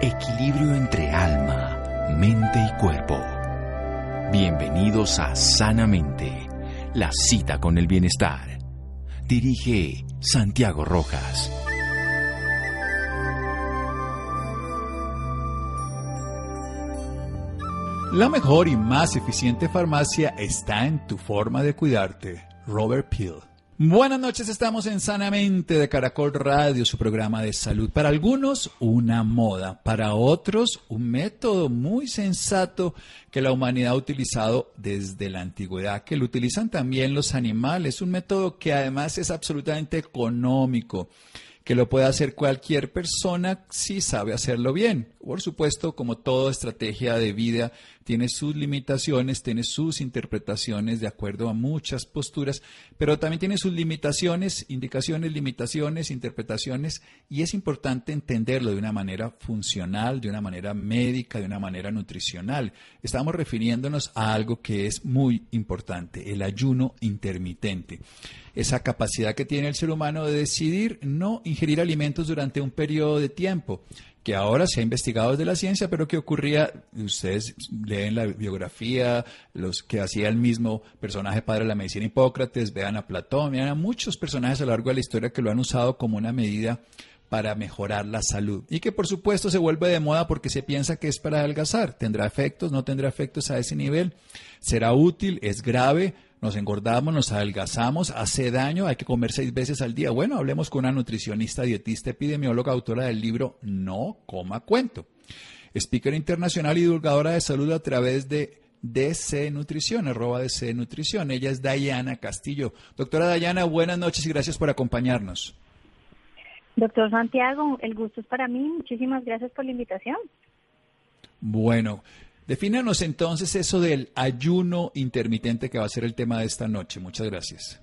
Equilibrio entre alma, mente y cuerpo. Bienvenidos a Sanamente, la cita con el bienestar. Dirige Santiago Rojas. La mejor y más eficiente farmacia está en tu forma de cuidarte. Robert Peel. Buenas noches, estamos en Sanamente de Caracol Radio, su programa de salud. Para algunos, una moda, para otros, un método muy sensato que la humanidad ha utilizado desde la antigüedad, que lo utilizan también los animales, un método que además es absolutamente económico que lo puede hacer cualquier persona si sabe hacerlo bien. Por supuesto, como toda estrategia de vida, tiene sus limitaciones, tiene sus interpretaciones de acuerdo a muchas posturas, pero también tiene sus limitaciones, indicaciones, limitaciones, interpretaciones, y es importante entenderlo de una manera funcional, de una manera médica, de una manera nutricional. Estamos refiriéndonos a algo que es muy importante, el ayuno intermitente esa capacidad que tiene el ser humano de decidir no ingerir alimentos durante un periodo de tiempo que ahora se ha investigado desde la ciencia, pero que ocurría, ustedes leen la biografía, los que hacía el mismo personaje padre de la medicina Hipócrates, vean a Platón, vean a muchos personajes a lo largo de la historia que lo han usado como una medida para mejorar la salud y que por supuesto se vuelve de moda porque se piensa que es para adelgazar. ¿Tendrá efectos? ¿No tendrá efectos a ese nivel? ¿Será útil? ¿Es grave? Nos engordamos, nos adelgazamos, hace daño, hay que comer seis veces al día. Bueno, hablemos con una nutricionista, dietista, epidemióloga, autora del libro No coma cuento. Speaker internacional y divulgadora de salud a través de DC Nutrición, arroba DC Nutrición. Ella es Dayana Castillo. Doctora Dayana, buenas noches y gracias por acompañarnos. Doctor Santiago, el gusto es para mí. Muchísimas gracias por la invitación. Bueno, Defínanos entonces eso del ayuno intermitente que va a ser el tema de esta noche. Muchas gracias.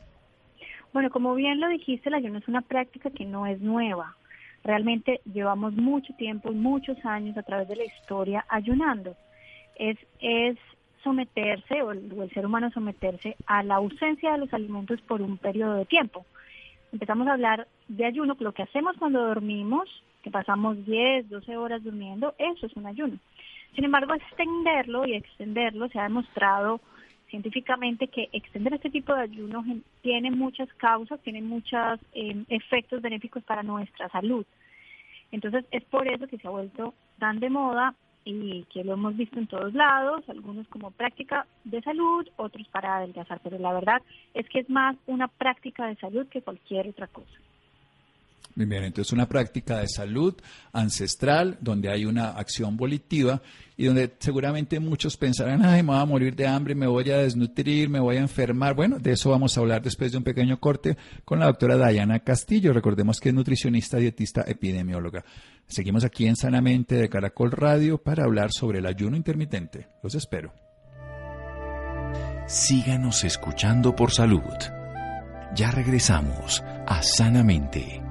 Bueno, como bien lo dijiste, el ayuno es una práctica que no es nueva. Realmente llevamos mucho tiempo, muchos años a través de la historia ayunando. Es, es someterse, o el, o el ser humano someterse a la ausencia de los alimentos por un periodo de tiempo. Empezamos a hablar de ayuno, lo que hacemos cuando dormimos, que pasamos 10, 12 horas durmiendo, eso es un ayuno. Sin embargo, extenderlo y extenderlo se ha demostrado científicamente que extender este tipo de ayunos tiene muchas causas, tiene muchos em, efectos benéficos para nuestra salud. Entonces es por eso que se ha vuelto tan de moda y que lo hemos visto en todos lados, algunos como práctica de salud, otros para adelgazar, pero la verdad es que es más una práctica de salud que cualquier otra cosa. Bien, entonces una práctica de salud ancestral donde hay una acción volitiva y donde seguramente muchos pensarán, ay, me voy a morir de hambre, me voy a desnutrir, me voy a enfermar. Bueno, de eso vamos a hablar después de un pequeño corte con la doctora Dayana Castillo. Recordemos que es nutricionista, dietista, epidemióloga. Seguimos aquí en Sanamente de Caracol Radio para hablar sobre el ayuno intermitente. Los espero. Síganos escuchando por salud. Ya regresamos a Sanamente.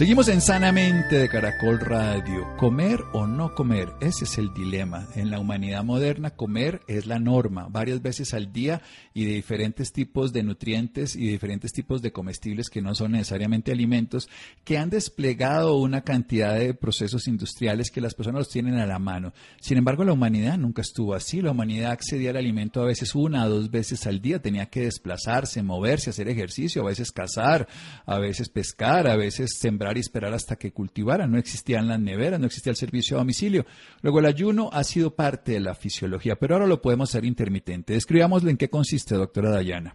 Seguimos en Sanamente de Caracol Radio. ¿Comer o no comer? Ese es el dilema. En la humanidad moderna, comer es la norma, varias veces al día y de diferentes tipos de nutrientes y de diferentes tipos de comestibles que no son necesariamente alimentos, que han desplegado una cantidad de procesos industriales que las personas los tienen a la mano. Sin embargo, la humanidad nunca estuvo así. La humanidad accedía al alimento a veces una o dos veces al día. Tenía que desplazarse, moverse, hacer ejercicio, a veces cazar, a veces pescar, a veces sembrar y esperar hasta que cultivaran. No existían las neveras, no existía el servicio a domicilio. Luego el ayuno ha sido parte de la fisiología, pero ahora lo podemos hacer intermitente. Describámoslo en qué consiste, doctora Dayana.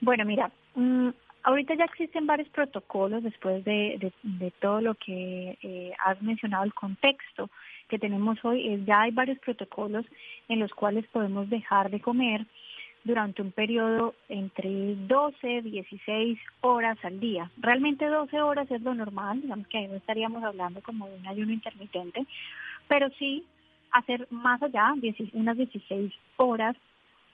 Bueno, mira, mm, ahorita ya existen varios protocolos después de, todo lo que eh, has mencionado, el contexto que tenemos hoy, ya hay varios protocolos en los cuales podemos dejar de comer durante un periodo entre 12, 16 horas al día. Realmente 12 horas es lo normal, digamos que ahí no estaríamos hablando como de un ayuno intermitente, pero sí hacer más allá, unas 16 horas,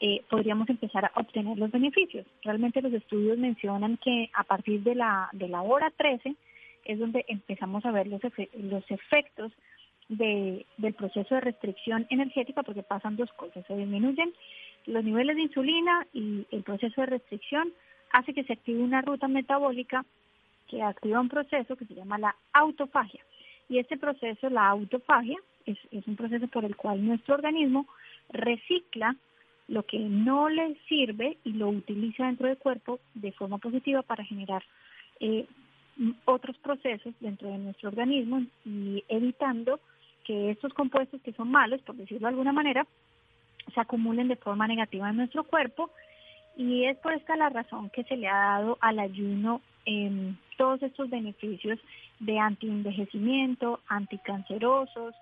eh, podríamos empezar a obtener los beneficios. Realmente los estudios mencionan que a partir de la, de la hora 13 es donde empezamos a ver los, los efectos de, del proceso de restricción energética porque pasan dos cosas, se disminuyen los niveles de insulina y el proceso de restricción hace que se active una ruta metabólica que activa un proceso que se llama la autofagia. Y este proceso, la autofagia, es, es un proceso por el cual nuestro organismo recicla lo que no le sirve y lo utiliza dentro del cuerpo de forma positiva para generar eh, otros procesos dentro de nuestro organismo y evitando que estos compuestos que son malos, por decirlo de alguna manera, se acumulen de forma negativa en nuestro cuerpo y es por esta la razón que se le ha dado al ayuno eh, todos estos beneficios de antienvejecimiento, anticancerosos,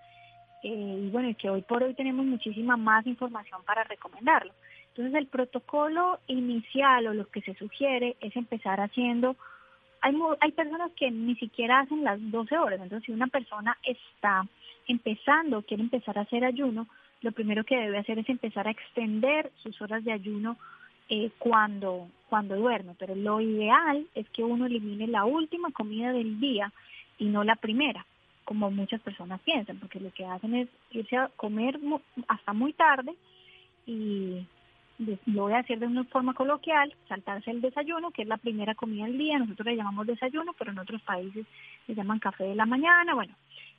eh, y bueno, que hoy por hoy tenemos muchísima más información para recomendarlo. Entonces el protocolo inicial o lo que se sugiere es empezar haciendo, hay, hay personas que ni siquiera hacen las 12 horas, entonces si una persona está empezando, quiere empezar a hacer ayuno, lo primero que debe hacer es empezar a extender sus horas de ayuno eh, cuando, cuando duerme, pero lo ideal es que uno elimine la última comida del día y no la primera como muchas personas piensan, porque lo que hacen es irse a comer hasta muy tarde y lo voy a decir de una forma coloquial, saltarse el desayuno, que es la primera comida del día, nosotros le llamamos desayuno, pero en otros países le llaman café de la mañana, bueno,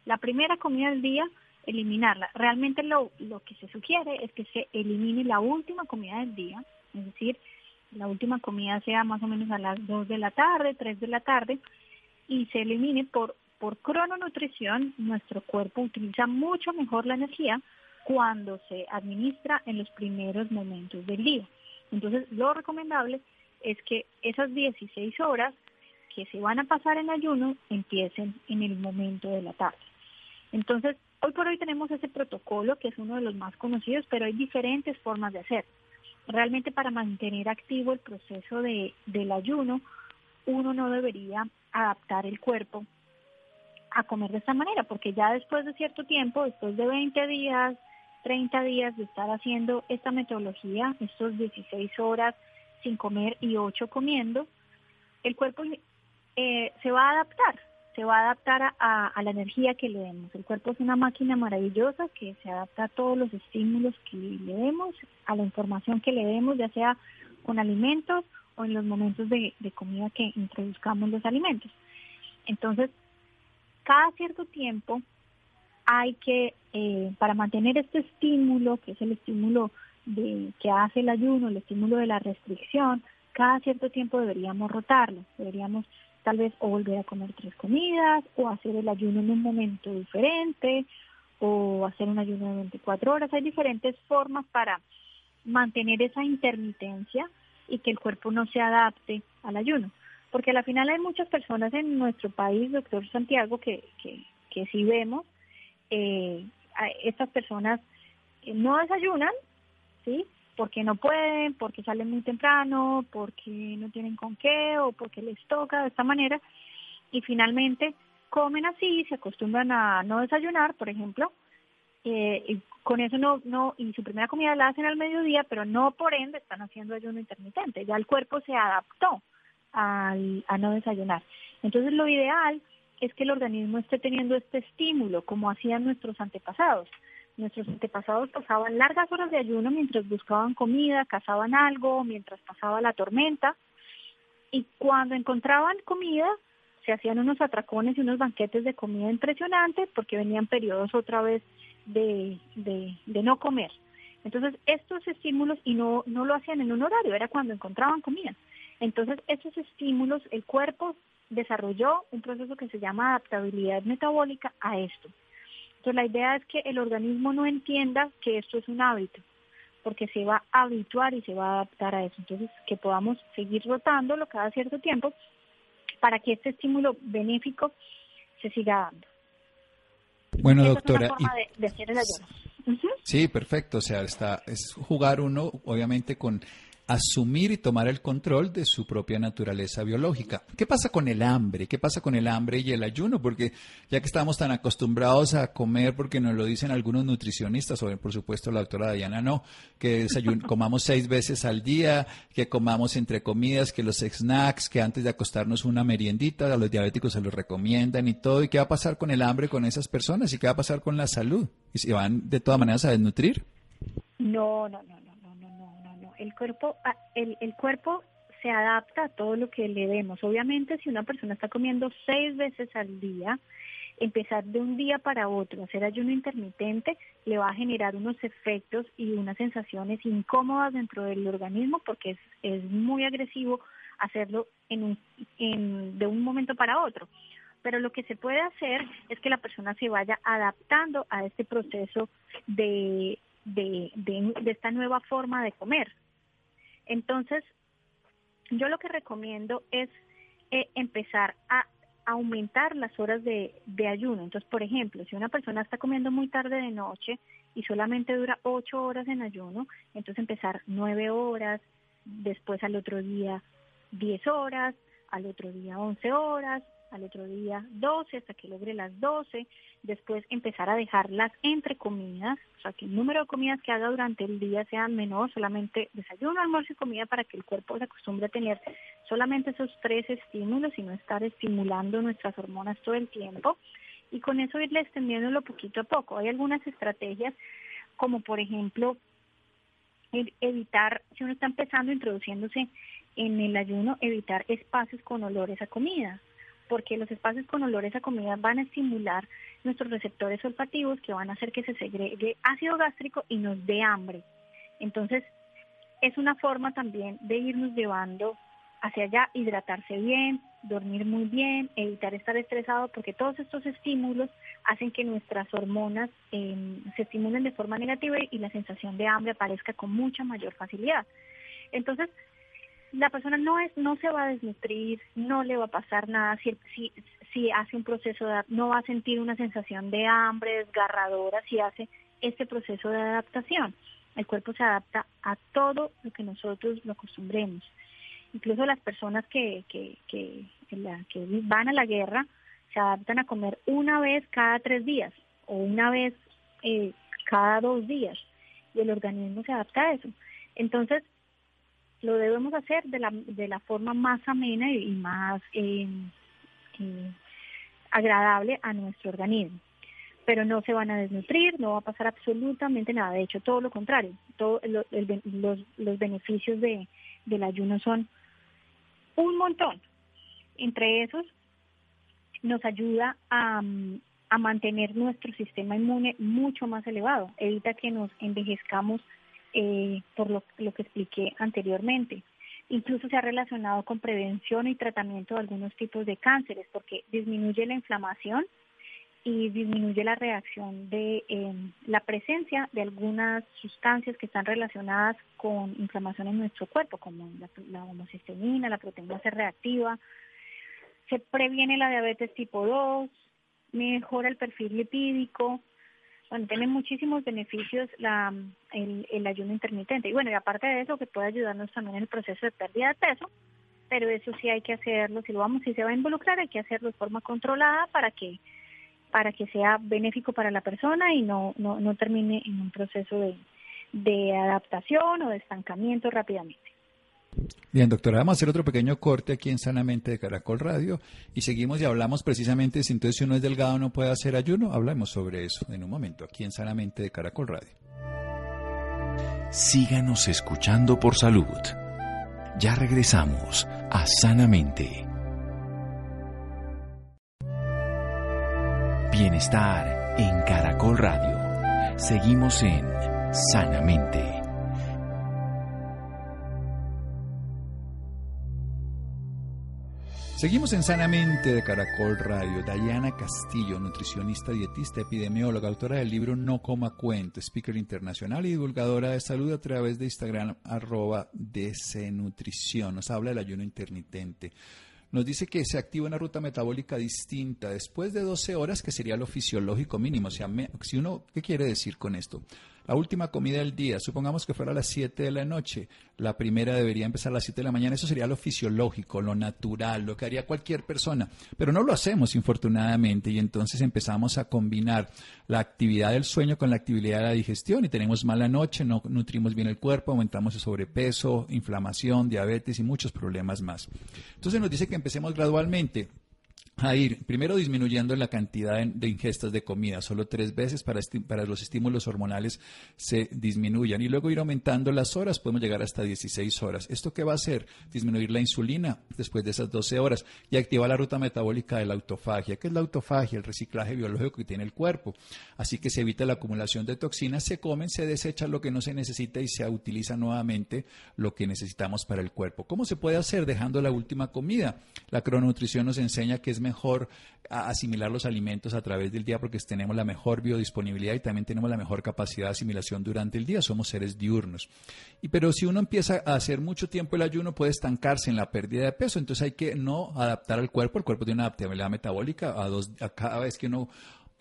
la primera comida del día, eliminarla. Realmente lo, lo que se sugiere es que se elimine la última comida del día, es decir, la última comida sea más o menos a las 2 de la tarde, 3 de la tarde, y se elimine por por crononutrición, nuestro cuerpo utiliza mucho mejor la energía cuando se administra en los primeros momentos del día. Entonces, lo recomendable es que esas 16 horas que se van a pasar en ayuno empiecen en el momento de la tarde. Entonces, hoy por hoy tenemos ese protocolo que es uno de los más conocidos, pero hay diferentes formas de hacer. Realmente para mantener activo el proceso de, del ayuno, uno no debería adaptar el cuerpo a comer de esta manera, porque ya después de cierto tiempo, después de 20 días, 30 días de estar haciendo esta metodología, estos 16 horas sin comer y 8 comiendo, el cuerpo eh, se va a adaptar, se va a adaptar a, la energía que le demos. El cuerpo es una máquina maravillosa que se adapta a todos los estímulos que le demos, a la información que le demos, ya sea con alimentos o en los momentos de, de comida que introduzcamos los alimentos. Entonces, cada cierto tiempo hay que, eh, para mantener este estímulo, que es el estímulo de, que hace el ayuno, el estímulo de la restricción, cada cierto tiempo deberíamos rotarlo, deberíamos tal vez o volver a comer tres comidas o hacer el ayuno en un momento diferente o hacer un ayuno de 24 horas. Hay diferentes formas para mantener esa intermitencia y que el cuerpo no se adapte al ayuno porque al final hay muchas personas en nuestro país, doctor Santiago, que, que, que si vemos, eh, estas personas no desayunan, ¿sí? Porque no pueden, porque salen muy temprano, porque no tienen con qué o porque les toca de esta manera y finalmente comen así, se acostumbran a no desayunar, por ejemplo, eh, y con eso no, no, y su primera comida la hacen al mediodía, pero no por ende están haciendo ayuno intermitente, ya el cuerpo se adaptó al, a no desayunar. Entonces lo ideal es que el organismo esté teniendo este estímulo, como hacían nuestros antepasados. Nuestros antepasados pasaban largas horas de ayuno mientras buscaban comida, cazaban algo, mientras pasaba la tormenta, y cuando encontraban comida, se hacían unos atracones y unos banquetes de comida impresionantes porque venían periodos otra vez de, de, no comer. Entonces, estos estímulos, y no, no lo hacían en un horario, era cuando encontraban comida. Entonces, estos estímulos, el cuerpo desarrolló un proceso que se llama adaptabilidad metabólica a esto. Entonces, la idea es que el organismo no entienda que esto es un hábito, porque se va a habituar y se va a adaptar a eso. Entonces, que podamos seguir rotándolo cada cierto tiempo para que este estímulo benéfico se siga dando. Bueno, doctora. de, hacer el ayuno. Sí, perfecto. O sea, está, es jugar uno, obviamente, con asumir y tomar el control de su propia naturaleza biológica. ¿Qué pasa con el hambre? ¿Qué pasa con el hambre y el ayuno? Porque ya que estamos tan acostumbrados a comer, porque nos lo dicen algunos nutricionistas, o por supuesto la doctora Diana no, que comamos seis veces al día, que comamos entre comidas, que los snacks, que antes de acostarnos una meriendita, a los diabéticos se los recomiendan y todo. ¿Y qué va a pasar con el hambre con esas personas? ¿Y qué va a pasar con la salud? ¿Y si van de todas maneras a desnutrir? No, no, no, no. El cuerpo, ah, el, el cuerpo se adapta a todo lo que le demos. Obviamente, si una persona está comiendo seis veces al día, empezar de un día para otro, hacer ayuno intermitente, le va a generar unos efectos y unas sensaciones incómodas dentro del organismo porque es, es muy agresivo hacerlo en un, en, de un momento para otro. Pero lo que se puede hacer es que la persona se vaya adaptando a este proceso de, de, de, esta nueva forma de comer. Entonces, yo lo que recomiendo es eh, empezar a aumentar las horas de, de, ayuno. Entonces, por ejemplo, si una persona está comiendo muy tarde de noche y solamente dura ocho horas en ayuno, entonces empezar nueve horas, después al otro día diez horas, al otro día once horas, al otro día 12 hasta que logre las 12, después empezar a dejarlas entre comidas, o sea que el número de comidas que haga durante el día sea menor, solamente desayuno, almuerzo y comida para que el cuerpo se acostumbre a tener solamente esos tres estímulos y no estar estimulando nuestras hormonas todo el tiempo y con eso irle extendiéndolo poquito a poco. Hay algunas estrategias como por ejemplo evitar, si uno está empezando introduciéndose en el ayuno, evitar espacios con olores a comida porque los espacios con olores a comida van a estimular nuestros receptores olfativos que van a hacer que se segregue ácido gástrico y nos dé hambre. Entonces, es una forma también de irnos llevando hacia allá, hidratarse bien, dormir muy bien, evitar estar estresado, porque todos estos estímulos hacen que nuestras hormonas em, se estimulen de forma negativa y la sensación de hambre aparezca con mucha mayor facilidad. Entonces, la persona no es no se va a desnutrir, no le va a pasar nada si, si, si hace un proceso de no va a sentir una sensación de hambre desgarradora si hace este proceso de adaptación. El cuerpo se adapta a todo lo que nosotros lo acostumbremos. Incluso las personas que, que, que, que van a la guerra se adaptan a comer una vez cada tres días o una vez eh, cada dos días y el organismo se adapta a eso. Entonces, lo debemos hacer de la, de la forma más amena y, más eh, agradable a nuestro organismo. Pero no se van a desnutrir, no va a pasar absolutamente nada. De hecho, todo lo contrario. Todo los, los beneficios de, del ayuno son un montón. Entre esos, nos ayuda a, a mantener nuestro sistema inmune mucho más elevado. Evita que nos envejezcamos eh, por lo, que expliqué anteriormente. Incluso se ha relacionado con prevención y tratamiento de algunos tipos de cánceres porque disminuye la inflamación y disminuye la reacción de em, la presencia de algunas sustancias que están relacionadas con inflamación en nuestro cuerpo, como la, la la proteína C reactiva. Se previene la diabetes tipo 2, mejora el perfil lipídico, bueno, tiene muchísimos beneficios el, ayuno intermitente. Y bueno, y aparte de eso, que puede ayudarnos también en el proceso de pérdida de peso, pero eso sí hay que hacerlo, si lo vamos, si se va a involucrar, hay que hacerlo de forma controlada para que para que sea benéfico para la persona y no, no, no termine en un proceso de, de adaptación o de estancamiento rápidamente. Bien, doctora, vamos a hacer otro pequeño corte aquí en Sanamente de Caracol Radio y seguimos y hablamos precisamente si entonces si uno es delgado no puede hacer ayuno. Hablamos sobre eso en un momento aquí en Sanamente de Caracol Radio. Síganos escuchando por salud. Ya regresamos a Sanamente. Bienestar en Caracol Radio. Seguimos en Sanamente. Seguimos en Sanamente de Caracol Radio. Diana Castillo, nutricionista, dietista, epidemióloga, autora del libro No Coma Cuento, speaker internacional y divulgadora de salud a través de Instagram, arroba Nutrición. Nos habla del ayuno intermitente. Nos dice que se activa una ruta metabólica distinta después de 12 horas, que sería lo fisiológico mínimo. O sea, si uno, ¿qué quiere decir con esto? La última comida del día, supongamos que fuera a las 7 de la noche, la primera debería empezar a las 7 de la mañana, eso sería lo fisiológico, lo natural, lo que haría cualquier persona, pero no lo hacemos infortunadamente y entonces empezamos a combinar la actividad del sueño con la actividad de la digestión y tenemos mala noche, no nutrimos bien el cuerpo, aumentamos el sobrepeso, inflamación, diabetes y muchos problemas más. Entonces nos dice que empecemos gradualmente a ir primero disminuyendo la cantidad de, ingestas de comida, solo tres veces para, para los estímulos hormonales se disminuyan y luego ir aumentando las horas, podemos llegar hasta 16 horas. ¿Esto qué va a hacer? Disminuir la insulina después de esas 12 horas y activar la ruta metabólica de la autofagia. ¿Qué es la autofagia? El reciclaje biológico que tiene el cuerpo. Así que se evita la acumulación de toxinas, se comen, se desecha lo que no se necesita y se utiliza nuevamente lo que necesitamos para el cuerpo. ¿Cómo se puede hacer dejando la última comida? La crononutrición nos enseña que es mejor mejor asimilar los alimentos a través del día porque tenemos la mejor biodisponibilidad y también tenemos la mejor capacidad de asimilación durante el día. Somos seres diurnos. Y pero si uno empieza a hacer mucho tiempo el ayuno puede estancarse en la pérdida de peso. Entonces hay que no adaptar al cuerpo. El cuerpo tiene una adaptabilidad metabólica a, dos, a cada vez que uno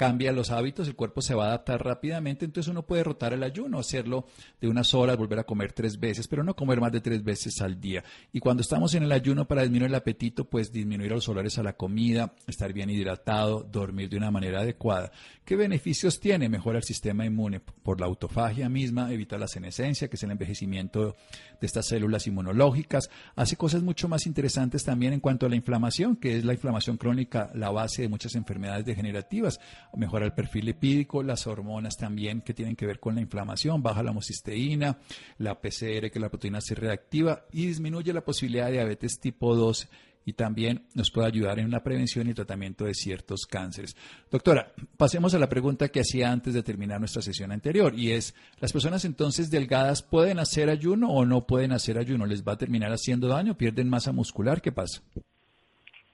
cambia los hábitos, el cuerpo se va a adaptar rápidamente, entonces uno puede rotar el ayuno, hacerlo de unas horas, volver a comer tres veces, pero no comer más de tres veces al día. Y cuando estamos en el ayuno para disminuir el apetito, pues disminuir los olores a la comida, estar bien hidratado, dormir de una manera adecuada. ¿Qué beneficios tiene? Mejora el sistema inmune por la autofagia misma, evita la senescencia, que es el envejecimiento de estas células inmunológicas, hace cosas mucho más interesantes también en cuanto a la inflamación, que es la inflamación crónica, la base de muchas enfermedades degenerativas mejora el perfil lipídico, las hormonas también que tienen que ver con la inflamación, baja la homocisteína, la PCR, que la proteína C reactiva y disminuye la posibilidad de diabetes tipo 2 y también nos puede ayudar en la prevención y tratamiento de ciertos cánceres. Doctora, pasemos a la pregunta que hacía antes de terminar nuestra sesión anterior y es, ¿las personas entonces delgadas pueden hacer ayuno o no pueden hacer ayuno? ¿Les va a terminar haciendo daño? ¿Pierden masa muscular? ¿Qué pasa?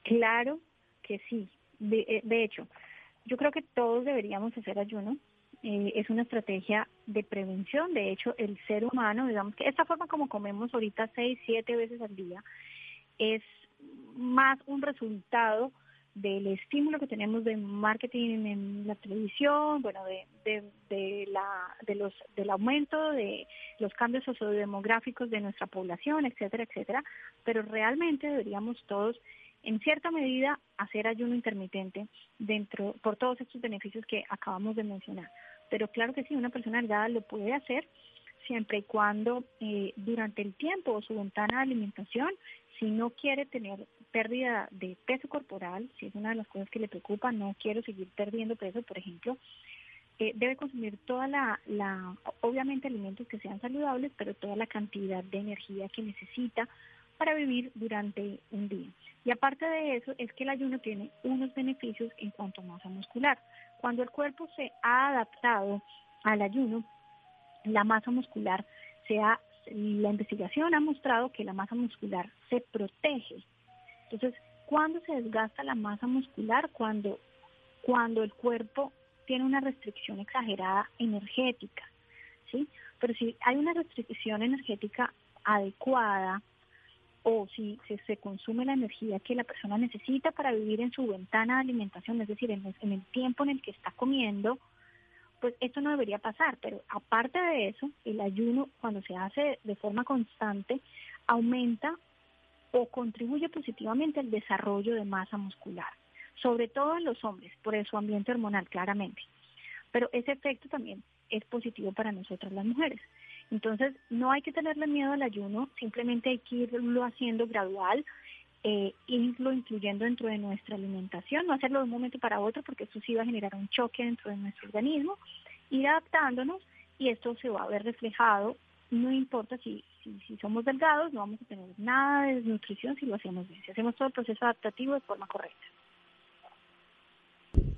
Claro que sí. De, eh, de hecho, yo creo que todos deberíamos hacer ayuno. Eh, es una estrategia de prevención. De hecho, el ser humano, digamos que esta forma como comemos ahorita seis, siete veces al día, es más un resultado del estímulo que tenemos de marketing en la televisión, bueno, de, de, de, la, de los, del aumento de los cambios sociodemográficos de nuestra población, etcétera, etcétera, pero realmente deberíamos todos en cierta medida hacer ayuno intermitente dentro por todos estos beneficios que acabamos de mencionar. Pero claro que sí, una persona delgada lo puede hacer siempre y cuando eh, durante el tiempo o su ventana de alimentación, si no quiere tener pérdida de peso corporal, si es una de las cosas que le preocupa, no quiero seguir perdiendo peso, por ejemplo, eh, debe consumir toda la, la, obviamente alimentos que sean saludables, pero toda la cantidad de energía que necesita para vivir durante un día. Y aparte de eso, es que el ayuno tiene unos beneficios en cuanto a masa muscular. Cuando el cuerpo se ha adaptado al ayuno, la masa muscular se ha, la investigación ha mostrado que la masa muscular se protege. Entonces, ¿cuándo se desgasta la masa muscular? Cuando, cuando el cuerpo tiene una restricción exagerada energética, ¿sí? Pero si hay una restricción energética adecuada, o si, se consume la energía que la persona necesita para vivir en su ventana de alimentación, es decir, en el, tiempo en el que está comiendo, pues esto no debería pasar. Pero aparte de eso, el ayuno, cuando se hace de forma constante, aumenta o contribuye positivamente al desarrollo de masa muscular, sobre todo en los hombres, por su ambiente hormonal, claramente. Pero ese efecto también es positivo para nosotras las mujeres. Entonces, no hay que tenerle miedo al ayuno, simplemente hay que irlo haciendo gradual, eh, irlo incluyendo dentro de nuestra alimentación, no hacerlo de un momento para otro porque eso sí va a generar un choque dentro de nuestro organismo, ir adaptándonos y esto se va a ver reflejado, no importa si, si, si somos delgados, no vamos a tener nada de desnutrición si lo hacemos bien, si hacemos todo el proceso adaptativo de forma correcta.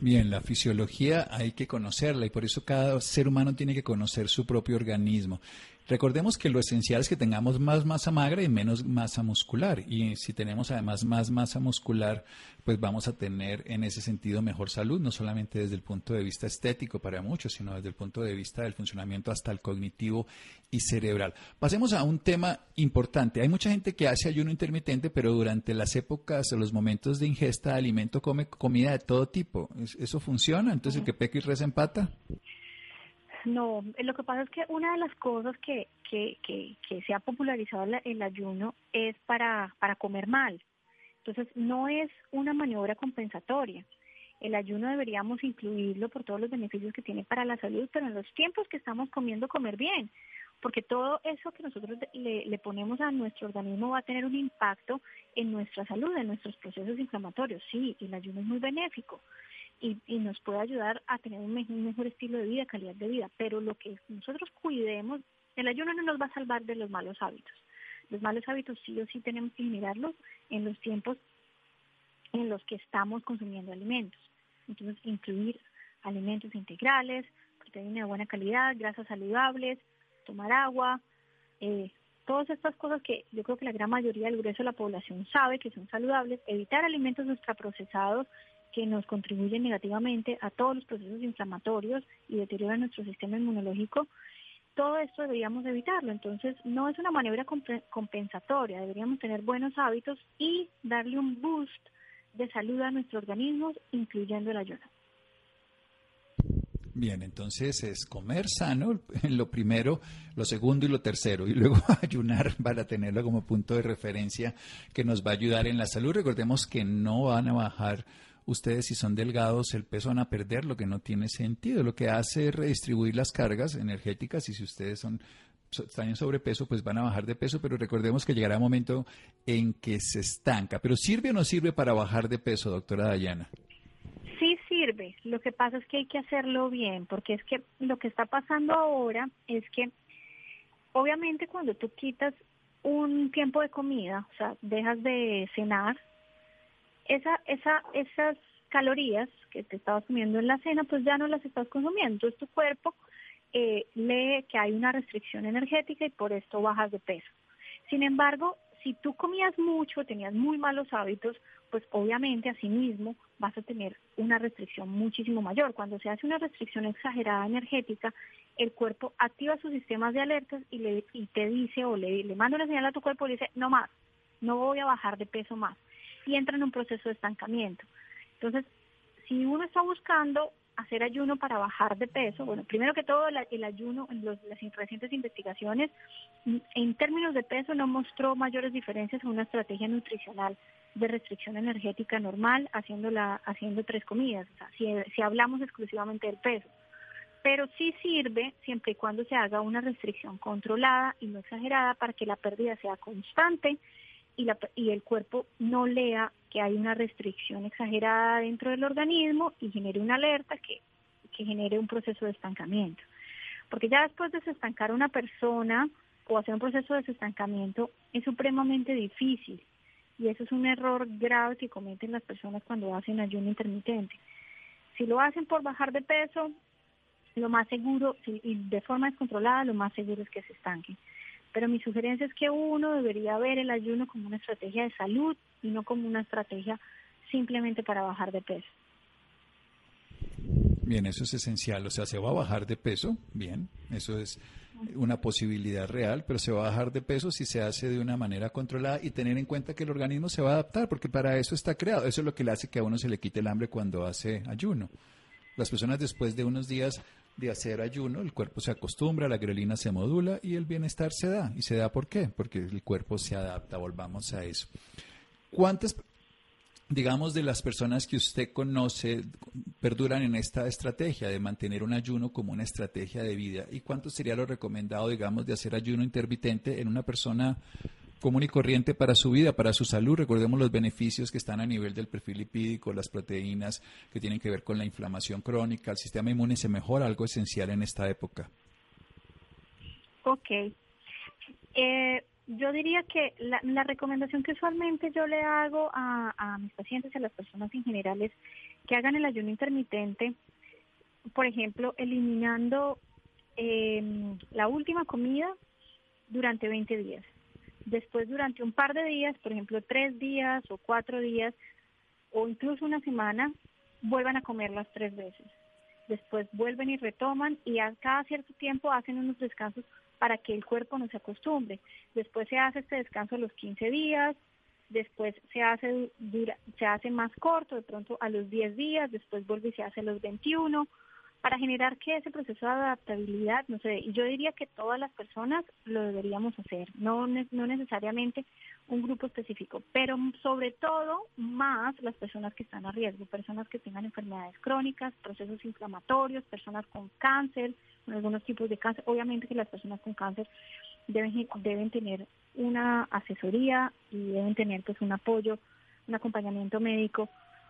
Bien, la fisiología hay que conocerla y por eso cada ser humano tiene que conocer su propio organismo. Recordemos que lo esencial es que tengamos más masa magra y menos masa muscular. Y si tenemos además más masa muscular, pues vamos a tener en ese sentido mejor salud, no solamente desde el punto de vista estético para muchos, sino desde el punto de vista del funcionamiento hasta el cognitivo y cerebral. Pasemos a un tema importante. Hay mucha gente que hace ayuno intermitente, pero durante las épocas o los momentos de ingesta de alimento come comida de todo tipo. ¿Eso funciona? Entonces el que peca y reza empata. No, lo que pasa es que una de las cosas que, que, que, que se ha popularizado el ayuno es para, para comer mal. Entonces, no es una maniobra compensatoria. El ayuno deberíamos incluirlo por todos los beneficios que tiene para la salud, pero en los tiempos que estamos comiendo, comer bien porque todo eso que nosotros le, ponemos a nuestro organismo va a tener un impacto en nuestra salud, en nuestros procesos inflamatorios. Sí, el ayuno es muy benéfico y, nos puede ayudar a tener un, mejor estilo de vida, calidad de vida, pero lo que nosotros cuidemos, el ayuno no nos va a salvar de los malos hábitos. Los malos hábitos sí o sí tenemos que mirarlos en los tiempos en los que estamos consumiendo alimentos. Entonces, incluir alimentos integrales, proteína de buena calidad, grasas saludables, tomar agua, eh, todas estas cosas que yo creo que la gran mayoría del grueso de la población sabe que son saludables, evitar alimentos ultraprocesados que nos contribuyen negativamente a todos los procesos inflamatorios y deterioran nuestro sistema inmunológico, todo esto deberíamos evitarlo. Entonces, no es una maniobra compensatoria, deberíamos tener buenos hábitos y darle un boost de salud a nuestro organismo, incluyendo el ayuno. Bien, entonces es comer sano, lo primero, lo segundo y lo tercero, y luego ayunar para tenerlo como punto de referencia que nos va a ayudar en la salud. Recordemos que no van a bajar ustedes si son delgados, el peso van a perder, lo que no tiene sentido. Lo que hace es redistribuir las cargas energéticas y si ustedes son están en sobrepeso, pues van a bajar de peso, pero recordemos que llegará un momento en que se estanca. Pero ¿sirve o no sirve para bajar de peso, doctora Dayana? Sí sirve, lo que pasa es que hay que hacerlo bien, porque es que lo que está pasando ahora es que obviamente cuando tú quitas un tiempo de comida, o sea, dejas de cenar, esa, esa, esas calorías que te estabas comiendo en la cena, pues ya no las estás consumiendo. Entonces tu cuerpo eh, lee que hay una restricción energética y por esto bajas de peso. Sin embargo, si tú comías mucho, tenías muy malos hábitos, pues obviamente asimismo vas a tener una restricción muchísimo mayor. Cuando se hace una restricción exagerada energética, el cuerpo activa sus sistemas de alertas y, le, y te dice o le, le manda una señal a tu cuerpo y dice, no más, no voy a bajar de peso más. Y entra en un proceso de estancamiento. Entonces, si uno está buscando hacer ayuno para bajar de peso, bueno, primero que todo el ayuno en las recientes investigaciones en términos de peso no mostró mayores diferencias en una estrategia nutricional de restricción energética normal haciéndola, haciendo tres comidas, si hablamos exclusivamente del peso. Pero sí sirve siempre y cuando se haga una restricción controlada y no exagerada para que la pérdida sea constante y, la, y el cuerpo no lea que hay una restricción exagerada dentro del organismo y genere una alerta que, genere un proceso de estancamiento. Porque ya después de desestancar a una persona o hacer un proceso de desestancamiento es supremamente difícil y eso es un error grave que cometen las personas cuando hacen ayuno intermitente. Si lo hacen por bajar de peso, lo más seguro, y de forma descontrolada, lo más seguro es que se estanquen. Pero mi sugerencia es que uno debería ver el ayuno como una estrategia de salud y no como una estrategia simplemente para bajar de peso. Bien, eso es esencial. O sea, se va a bajar de peso, bien, eso es una posibilidad real, pero se va a bajar de peso si se hace de una manera controlada y tener en cuenta que el organismo se va a adaptar, porque para eso está creado. Eso es lo que le hace que a uno se le quite el hambre cuando hace ayuno. Las personas después de unos días de hacer ayuno, el cuerpo se acostumbra, la grelina se modula y el bienestar se da. ¿Y se da por qué? Porque el cuerpo se adapta, volvamos a eso. ¿Cuántas, digamos, de las personas que usted conoce perduran en esta estrategia de mantener un ayuno como una estrategia de vida? ¿Y cuánto sería lo recomendado, digamos, de hacer ayuno intermitente en una persona común y corriente para su vida, para su salud. Recordemos los beneficios que están a nivel del perfil lipídico, las proteínas que tienen que ver con la inflamación crónica, el sistema inmune se mejora, algo esencial en esta época. Ok. Eh, yo diría que la, recomendación que usualmente yo le hago a, mis pacientes y a las personas en general es que hagan el ayuno intermitente, por ejemplo, eliminando eh, la última comida durante 20 días. Después, durante un par de días, por ejemplo, tres días o cuatro días, o incluso una semana, vuelvan a comer las tres veces. Después vuelven y retoman y a cada cierto tiempo hacen unos descansos para que el cuerpo no se acostumbre. Después se hace este descanso a los 15 días, después se hace, se hace más corto, de pronto a los 10 días, después vuelve y se hace a los 21. Para generar que ese proceso de adaptabilidad, no sé, yo diría que todas las personas lo deberíamos hacer, no, no necesariamente un grupo específico, pero sobre todo más las personas que están a riesgo, personas que tengan enfermedades crónicas, procesos inflamatorios, personas con cáncer, algunos tipos de cáncer, obviamente que las personas con cáncer deben, deben tener una asesoría y deben tener pues un apoyo, un acompañamiento médico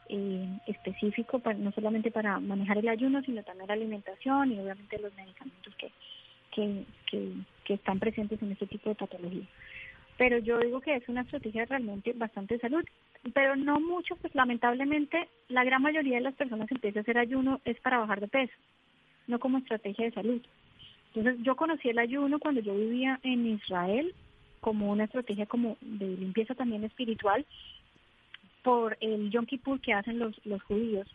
eh, específico, no solamente para manejar el ayuno, sino también la alimentación y obviamente los medicamentos que, que, que, están presentes en este tipo de patología. Pero yo digo que es una estrategia realmente bastante salud, pero no mucho, pues lamentablemente la gran mayoría de las personas que empiezan a hacer ayuno es para bajar de peso, no como estrategia de salud. Entonces yo conocí el ayuno cuando yo vivía en Israel como una estrategia como de limpieza también espiritual por el Yom Kippur que hacen los, los judíos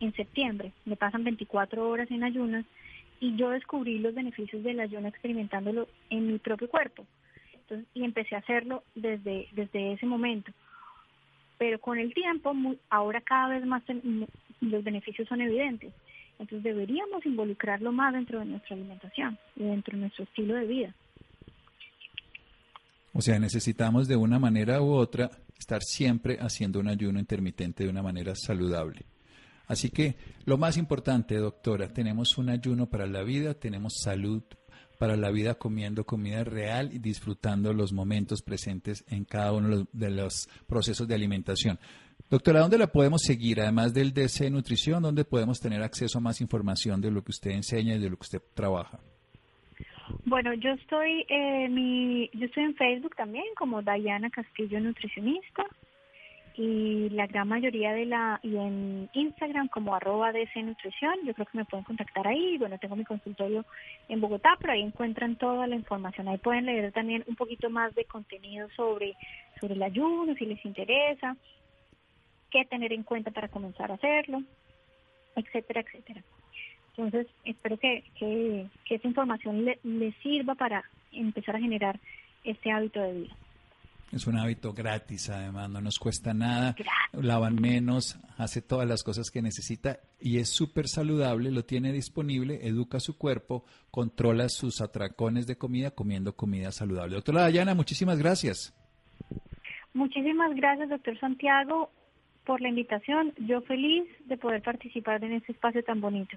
en septiembre. Me pasan 24 horas en ayunas y yo descubrí los beneficios del ayuno experimentándolo en mi propio cuerpo. Entonces, y empecé a hacerlo desde, desde ese momento. Pero con el tiempo, ahora cada vez más los beneficios son evidentes. Entonces deberíamos involucrarlo más dentro de nuestra alimentación y dentro de nuestro estilo de vida. O sea, necesitamos de una manera u otra estar siempre haciendo un ayuno intermitente de una manera saludable. Así que lo más importante, doctora, tenemos un ayuno para la vida, tenemos salud para la vida comiendo comida real y disfrutando los momentos presentes en cada uno de los procesos de alimentación. Doctora, ¿dónde la podemos seguir? Además del DC Nutrición, ¿dónde podemos tener acceso a más información de lo que usted enseña y de lo que usted trabaja? Bueno, yo estoy, eh, mi, yo estoy en Facebook también como Diana Castillo Nutricionista y la gran mayoría de la, y en Instagram como arroba DC Nutrición, yo creo que me pueden contactar ahí, bueno, tengo mi consultorio en Bogotá, pero ahí encuentran toda la información, ahí pueden leer también un poquito más de contenido sobre, sobre el ayuno, si les interesa, qué tener en cuenta para comenzar a hacerlo, etcétera, etcétera. Entonces, espero que, que, esa información le, sirva para empezar a generar este hábito de vida. Es un hábito gratis, además, no nos cuesta nada, lavan menos, hace todas las cosas que necesita y es súper saludable, lo tiene disponible, educa su cuerpo, controla sus atracones de comida comiendo comida saludable. Doctora Dayana, muchísimas gracias. Muchísimas gracias, doctor Santiago, por la invitación. Yo feliz de poder participar en este espacio tan bonito.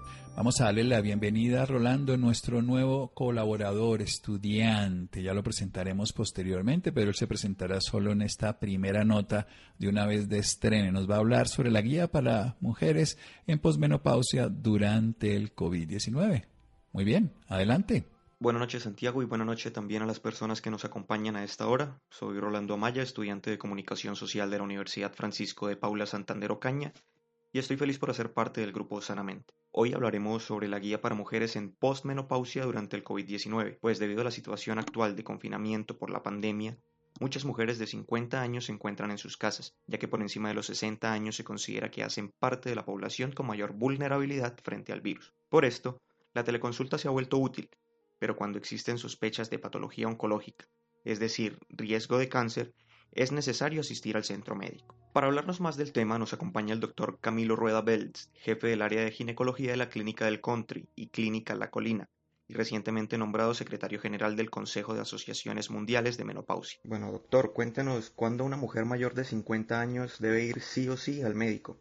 Vamos a darle la bienvenida a Rolando, nuestro nuevo colaborador, estudiante. Ya lo presentaremos posteriormente, pero él se presentará solo en esta primera nota de una vez de estreno. Nos va a hablar sobre la guía para mujeres en posmenopausia durante el COVID-19. Muy bien, adelante. Buenas noches Santiago y buenas noches también a las personas que nos acompañan a esta hora. Soy Rolando Amaya, estudiante de Comunicación Social de la Universidad Francisco de Paula Santander Ocaña y estoy feliz por hacer parte del grupo Sanamente. Hoy hablaremos sobre la guía para mujeres en postmenopausia durante el COVID-19, pues debido a la situación actual de confinamiento por la pandemia, muchas mujeres de 50 años se encuentran en sus casas, ya que por encima de los 60 años se considera que hacen parte de la población con mayor vulnerabilidad frente al virus. Por esto, la teleconsulta se ha vuelto útil, pero cuando existen sospechas de patología oncológica, es decir, riesgo de cáncer, es necesario asistir al centro médico. Para hablarnos más del tema nos acompaña el doctor Camilo Rueda Belts, jefe del área de ginecología de la Clínica del Country y Clínica La Colina, y recientemente nombrado secretario general del Consejo de Asociaciones Mundiales de Menopausia. Bueno, doctor, cuéntenos cuándo una mujer mayor de 50 años debe ir sí o sí al médico.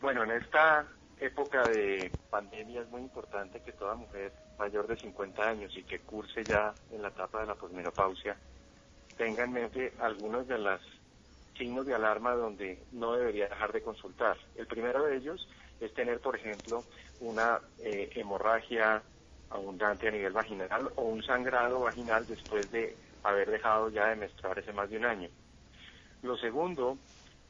Bueno, en esta época de pandemia es muy importante que toda mujer mayor de 50 años y que curse ya en la etapa de la posmenopausia tenga en mente algunos de los signos de alarma donde no debería dejar de consultar. El primero de ellos es tener, por ejemplo, una eh, hemorragia abundante a nivel vaginal o un sangrado vaginal después de haber dejado ya de menstruar hace más de un año. Lo segundo,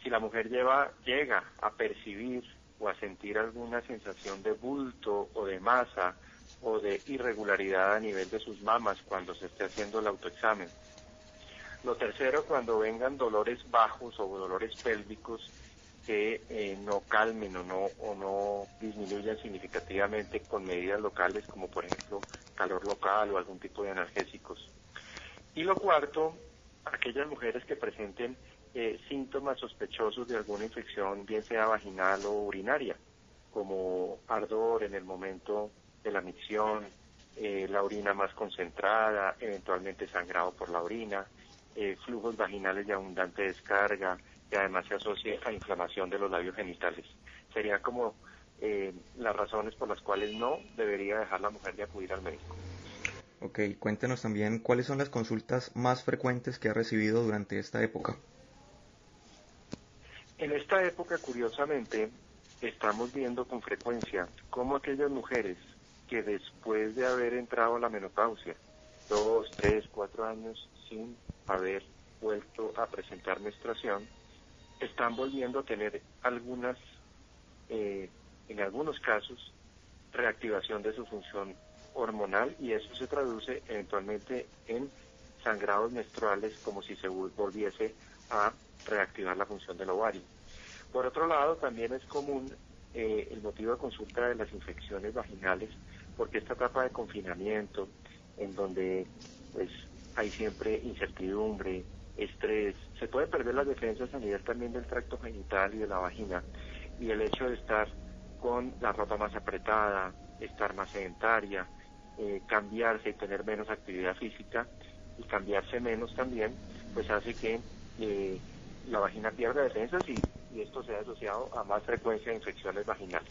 si la mujer llega a percibir o a sentir alguna sensación de bulto o de masa o de irregularidad a nivel de sus mamas cuando se esté haciendo el autoexamen. Lo tercero, cuando vengan dolores bajos o dolores pélvicos que eh, no calmen o no, o no disminuyan significativamente con medidas locales como por ejemplo calor local o algún tipo de analgésicos. Y lo cuarto, aquellas mujeres que presenten eh, síntomas sospechosos de alguna infección, bien sea vaginal o urinaria, como ardor en el momento de la micción, eh, la orina más concentrada, eventualmente sangrado por la orina, eh, flujos vaginales de abundante descarga, que además se asocia a inflamación de los labios genitales. Serían como eh, las razones por las cuales no debería dejar la mujer de acudir al médico. Ok, cuéntenos también cuáles son las consultas más frecuentes que ha recibido durante esta época. En esta época, curiosamente, estamos viendo con frecuencia cómo aquellas mujeres que después de haber entrado a la menopausia, dos, tres, cuatro años sin haber vuelto a presentar menstruación, están volviendo a tener algunas, eh, en algunos casos, reactivación de su función hormonal y eso se traduce eventualmente en sangrados menstruales como si se volviese a reactivar la función del ovario. Por otro lado, también es común eh, el motivo de consulta de las infecciones vaginales porque esta etapa de confinamiento, en donde pues hay siempre incertidumbre, estrés, se puede perder las defensas a nivel también del tracto genital y de la vagina, y el hecho de estar con la ropa más apretada, estar más sedentaria, eh, cambiarse y tener menos actividad física y cambiarse menos también, pues hace que eh, la vagina pierda defensas y, esto se ha asociado a más frecuencia de infecciones vaginales.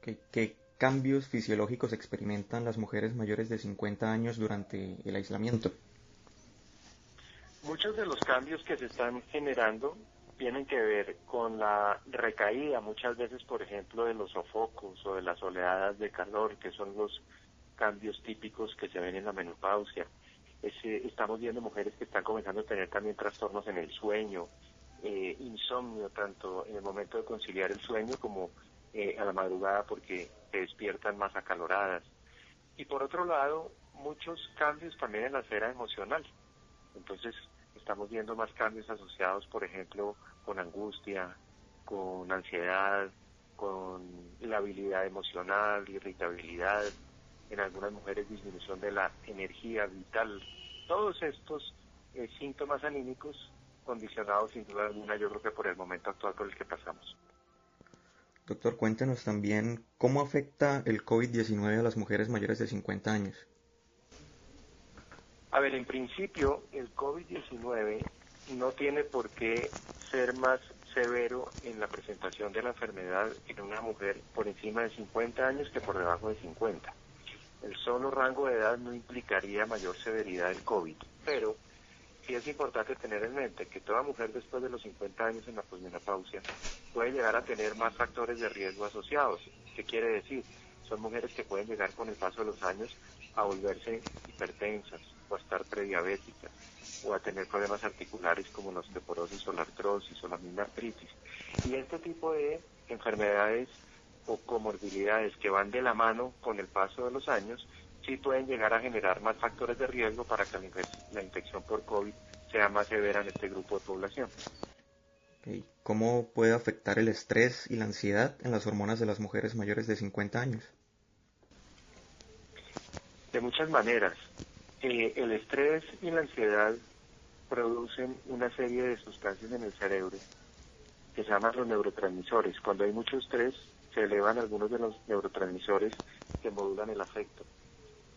¿Qué, cambios fisiológicos experimentan las mujeres mayores de 50 años durante el aislamiento? Muchos de los cambios que se están generando tienen que ver con la recaída, muchas veces, por ejemplo, de los sofocos o de las oleadas de calor, que son los cambios típicos que se ven en la menopausia. estamos viendo mujeres que están comenzando a tener también trastornos en el sueño, eh, insomnio, tanto en el momento de conciliar el sueño como eh, a la madrugada porque se despiertan más acaloradas. Y por otro lado, muchos cambios también en la esfera emocional. Entonces, estamos viendo más cambios asociados, por ejemplo, con angustia, con ansiedad, con la habilidad emocional, irritabilidad, en algunas mujeres disminución de la energía vital. Todos estos eh, síntomas anímicos condicionados sin duda alguna yo creo que por el momento actual por el que pasamos. Doctor, cuéntenos también cómo afecta el COVID-19 a las mujeres mayores de 50 años. A ver, en principio el COVID-19 no tiene por qué ser más severo en la presentación de la enfermedad en una mujer por encima de 50 años que por debajo de 50. El solo rango de edad no implicaría mayor severidad del COVID, pero sí es importante tener en mente que toda mujer después de los 50 años en la posmenopausia puede llegar a tener más factores de riesgo asociados. ¿Qué quiere decir? Son mujeres que pueden llegar con el paso de los años a volverse hipertensas o a estar prediabéticas o a tener problemas articulares como la osteoporosis o la artrosis o la misma artritis. Y este tipo de enfermedades o comorbilidades que van de la mano con el paso de los años sí pueden llegar a generar más factores de riesgo para que la, infección por COVID sea más severa en este grupo de población. ¿Cómo puede afectar el estrés y la ansiedad en las hormonas de las mujeres mayores de 50 años? De muchas maneras. Eh, el estrés y la ansiedad producen una serie de sustancias en el cerebro que se llaman los neurotransmisores. Cuando hay mucho estrés, se elevan algunos de los neurotransmisores que modulan el afecto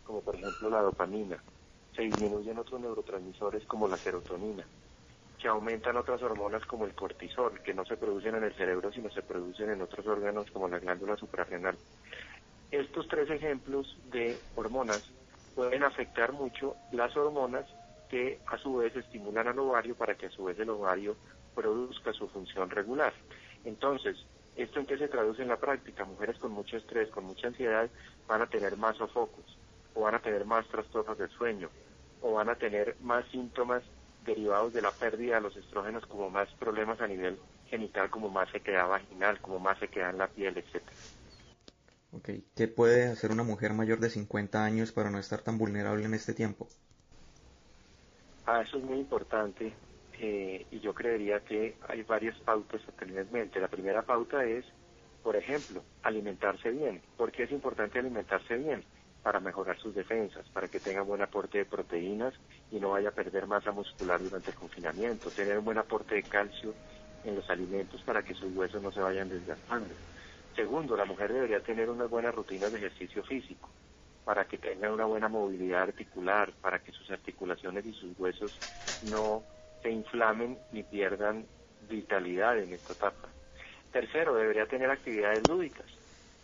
como por ejemplo la dopamina. Se disminuyen otros neurotransmisores como la serotonina. Se aumentan otras hormonas como el cortisol, que no se producen en el cerebro, sino se producen en otros órganos como la glándula suprarrenal. Estos tres ejemplos de hormonas pueden afectar mucho las hormonas que a su vez estimulan al ovario para que a su vez el ovario produzca su función regular. Entonces, ¿esto en qué se traduce en la práctica? Mujeres con mucho estrés, con mucha ansiedad, van a tener más sofocos, o van a tener más trastornos del sueño, o van a tener más síntomas derivados de la pérdida de los estrógenos como más problemas a nivel genital como más sequedad vaginal, como más sequedad en la piel, etcétera. Ok, ¿qué puede hacer una mujer mayor de 50 años para no estar tan vulnerable en este tiempo? Ah, eso es muy importante eh, y yo creería que hay varias pautas a tener en mente. La primera pauta es, por ejemplo, alimentarse bien. ¿Por qué es importante alimentarse bien? Para mejorar sus defensas, para que tenga buen aporte de proteínas y no vaya a perder masa muscular durante el confinamiento. Tener un buen aporte de calcio en los alimentos para que sus huesos no se vayan desgastando. Segundo, la mujer debería tener unas buenas rutinas de ejercicio físico para que tenga una buena movilidad articular, para que sus articulaciones y sus huesos no se inflamen ni pierdan vitalidad en esta etapa. Tercero, debería tener actividades lúdicas.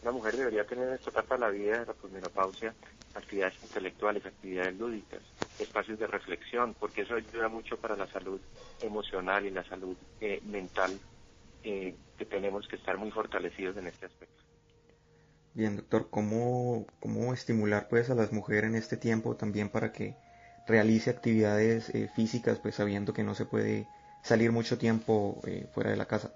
Una mujer debería tener en esta etapa de la vida de la posmenopausia actividades intelectuales, actividades lúdicas, espacios de reflexión, porque eso ayuda mucho para la salud emocional y la salud eh, mental, eh, que tenemos que estar muy fortalecidos en este aspecto. Bien, doctor, ¿cómo, cómo estimular pues a las mujeres en este tiempo también para que realice actividades eh, físicas, pues sabiendo que no se puede salir mucho tiempo fuera de la casa?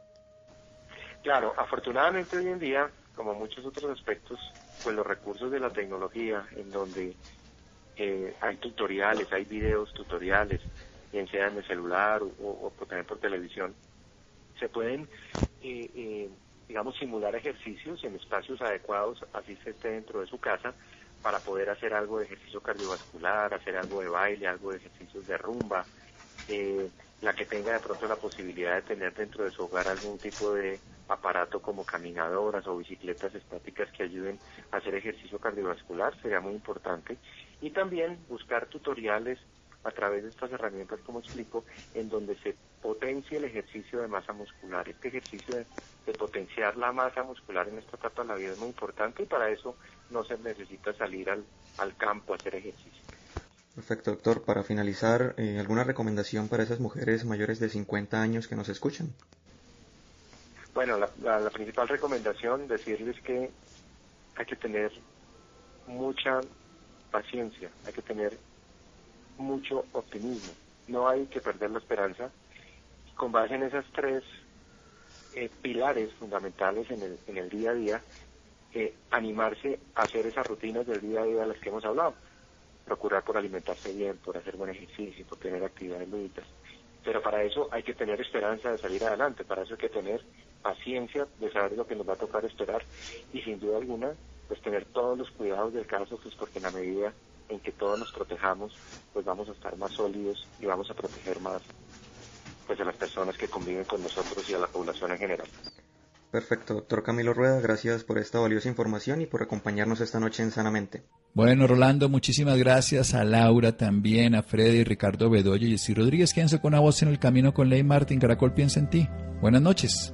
Claro, afortunadamente hoy en día, como muchos otros aspectos, pues los recursos de la tecnología, en donde eh, hay tutoriales, hay videos tutoriales, bien sea en el celular o, también por televisión, se pueden, eh, eh, digamos, simular ejercicios en espacios adecuados, así se esté dentro de su casa, para poder hacer algo de ejercicio cardiovascular, hacer algo de baile, algo de ejercicios de rumba, la que tenga de pronto la posibilidad de tener dentro de su hogar algún tipo de aparato como caminadoras o bicicletas estáticas que ayuden a hacer ejercicio cardiovascular sería muy importante. Y también buscar tutoriales a través de estas herramientas como explico en donde se potencie el ejercicio de masa muscular. Este ejercicio de, potenciar la masa muscular en esta etapa de la vida es muy importante y para eso no se necesita salir al, al campo a hacer ejercicio Perfecto, doctor. Para finalizar, eh, ¿alguna recomendación para esas mujeres mayores de 50 años que nos escuchan? Bueno, la, principal recomendación, decirles que hay que tener mucha paciencia, hay que tener mucho optimismo, no hay que perder la esperanza. Con base en esas tres eh, pilares fundamentales en el, en el día a día, eh, animarse a hacer esas rutinas del día a día de las que hemos hablado. Procurar por alimentarse bien, por hacer buen ejercicio, por tener actividades lúdicas. Pero para eso hay que tener esperanza de salir adelante, para eso hay que tener paciencia de saber lo que nos va a tocar esperar y sin duda alguna pues tener todos los cuidados del caso pues porque en la medida en que todos nos protejamos pues vamos a estar más sólidos y vamos a proteger más pues a las personas que conviven con nosotros y a la población en general. Perfecto, doctor Camilo Rueda, gracias por esta valiosa información y por acompañarnos esta noche en Sanamente. Bueno, Rolando, muchísimas gracias a Laura también, a Freddy, Ricardo Bedoya y Jessy Rodríguez. Quédense con una voz en el camino con Ley Martín. Caracol piensa en ti. Buenas noches.